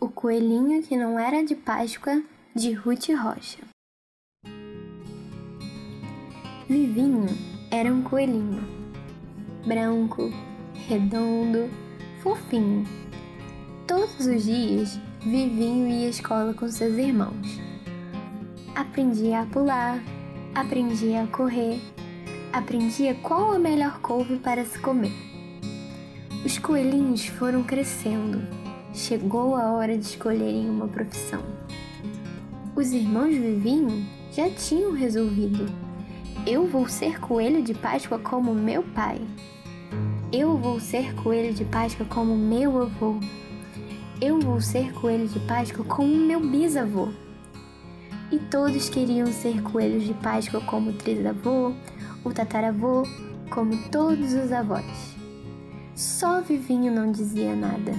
O Coelhinho que não era de Páscoa, de Ruth Rocha. Vivinho era um coelhinho, branco, redondo, fofinho. Todos os dias, Vivinho ia à escola com seus irmãos. Aprendia a pular, aprendia a correr, aprendia qual a melhor couve para se comer. Os coelhinhos foram crescendo chegou a hora de escolherem uma profissão. Os irmãos Vivinho já tinham resolvido. Eu vou ser coelho de Páscoa como meu pai. Eu vou ser coelho de Páscoa como meu avô. Eu vou ser coelho de Páscoa como meu bisavô. E todos queriam ser coelhos de Páscoa como o trisavô, o tataravô, como todos os avós. Só Vivinho não dizia nada.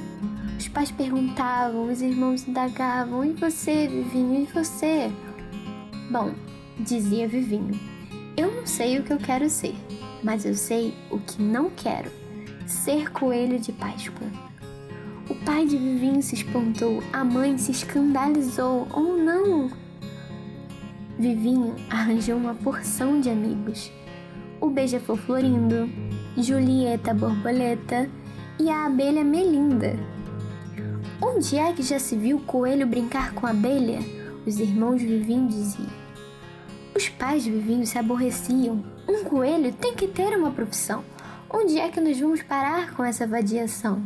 Os pais perguntavam, os irmãos indagavam: E você, Vivinho? E você? Bom, dizia Vivinho: Eu não sei o que eu quero ser, mas eu sei o que não quero: ser coelho de Páscoa. O pai de Vivinho se espantou, a mãe se escandalizou. Oh, não! Vivinho arranjou uma porção de amigos. O beija-flor Florindo, Julieta Borboleta e a abelha Melinda. Onde é que já se viu o coelho brincar com a abelha? Os irmãos Vivinho diziam. Os pais Vivinho se aborreciam. Um coelho tem que ter uma profissão. Onde é que nós vamos parar com essa vadiação?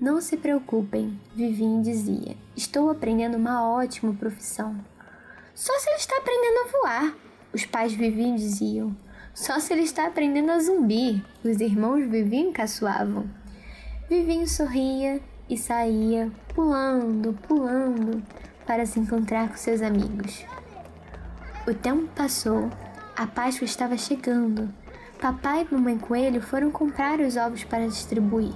Não se preocupem, Vivinho dizia. Estou aprendendo uma ótima profissão. Só se ele está aprendendo a voar, os pais Vivinho diziam. Só se ele está aprendendo a zumbir, os irmãos Vivinho caçoavam. Vivinho sorria e saía pulando, pulando para se encontrar com seus amigos. O tempo passou, a Páscoa estava chegando. Papai e mamãe Coelho foram comprar os ovos para distribuir,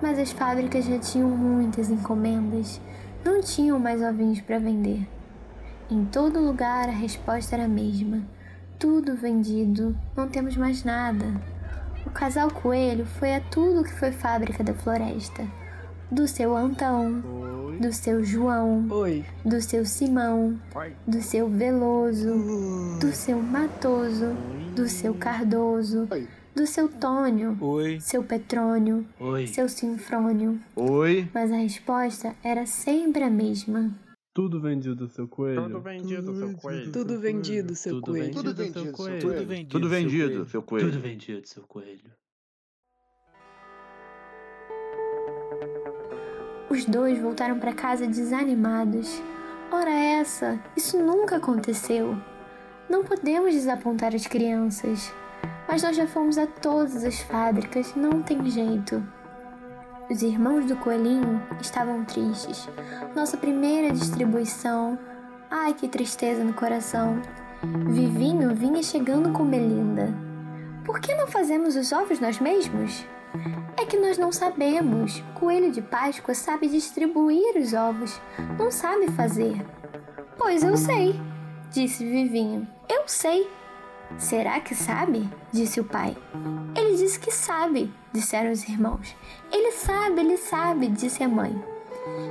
mas as fábricas já tinham muitas encomendas, não tinham mais ovinhos para vender. Em todo lugar a resposta era a mesma: tudo vendido, não temos mais nada. O casal Coelho foi a tudo que foi fábrica da floresta do seu Antão, Oi. do seu João, Oi. do seu Simão, Oi. do seu Veloso, do seu Matoso, do seu Cardoso, do seu Tônio, seu Petrônio, seu Sinfrônio. Oi. Mas a resposta era sempre a mesma. Tudo vendido, seu coelho. Tudo vendido, seu coelho. Tudo vendido, seu coelho. Tudo vendido, seu coelho. Tudo vendido, seu coelho. Tudo vendido, seu coelho. Os dois voltaram para casa desanimados. Ora essa, isso nunca aconteceu. Não podemos desapontar as crianças. Mas nós já fomos a todas as fábricas, não tem jeito. Os irmãos do coelhinho estavam tristes. Nossa primeira distribuição. Ai, que tristeza no coração. Vivinho vinha chegando com Belinda. Por que não fazemos os ovos nós mesmos? É que nós não sabemos. Coelho de Páscoa sabe distribuir os ovos, não sabe fazer. Pois eu sei, disse Vivinho. Eu sei. Será que sabe? disse o pai. Ele disse que sabe, disseram os irmãos. Ele sabe, ele sabe, disse a mãe.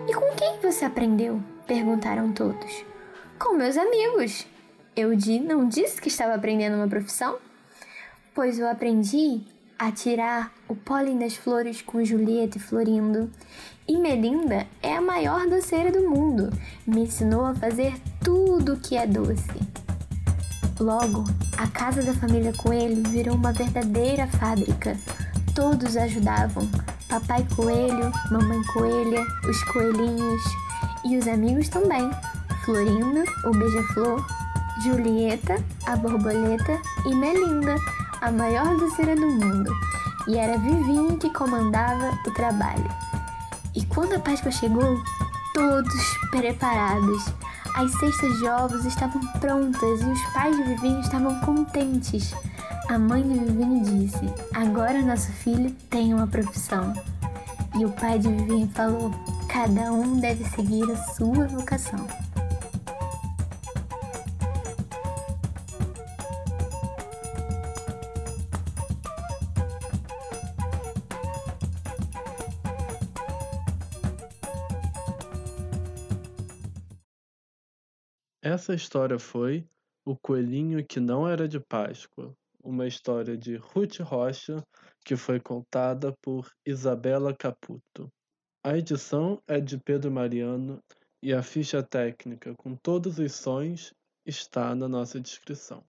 E com quem você aprendeu? perguntaram todos. Com meus amigos. Eu não disse que estava aprendendo uma profissão? Pois eu aprendi a tirar o pólen das flores com Julieta Florindo. E Melinda é a maior doceira do mundo. Me ensinou a fazer tudo que é doce. Logo, a casa da família Coelho virou uma verdadeira fábrica. Todos ajudavam: Papai Coelho, Mamãe Coelha, os coelhinhos e os amigos também. Florindo, o beija-flor, Julieta, a borboleta e Melinda, a maior doceira do mundo, e era Vivinho que comandava o trabalho. E quando a Páscoa chegou, todos preparados, as cestas de ovos estavam prontas e os pais de Vivinho estavam contentes. A mãe de Vivinho disse: Agora nosso filho tem uma profissão. E o pai de Vivinho falou: Cada um deve seguir a sua vocação. Essa história foi O Coelhinho que Não Era de Páscoa, uma história de Ruth Rocha que foi contada por Isabela Caputo. A edição é de Pedro Mariano e a ficha técnica com todos os sons está na nossa descrição.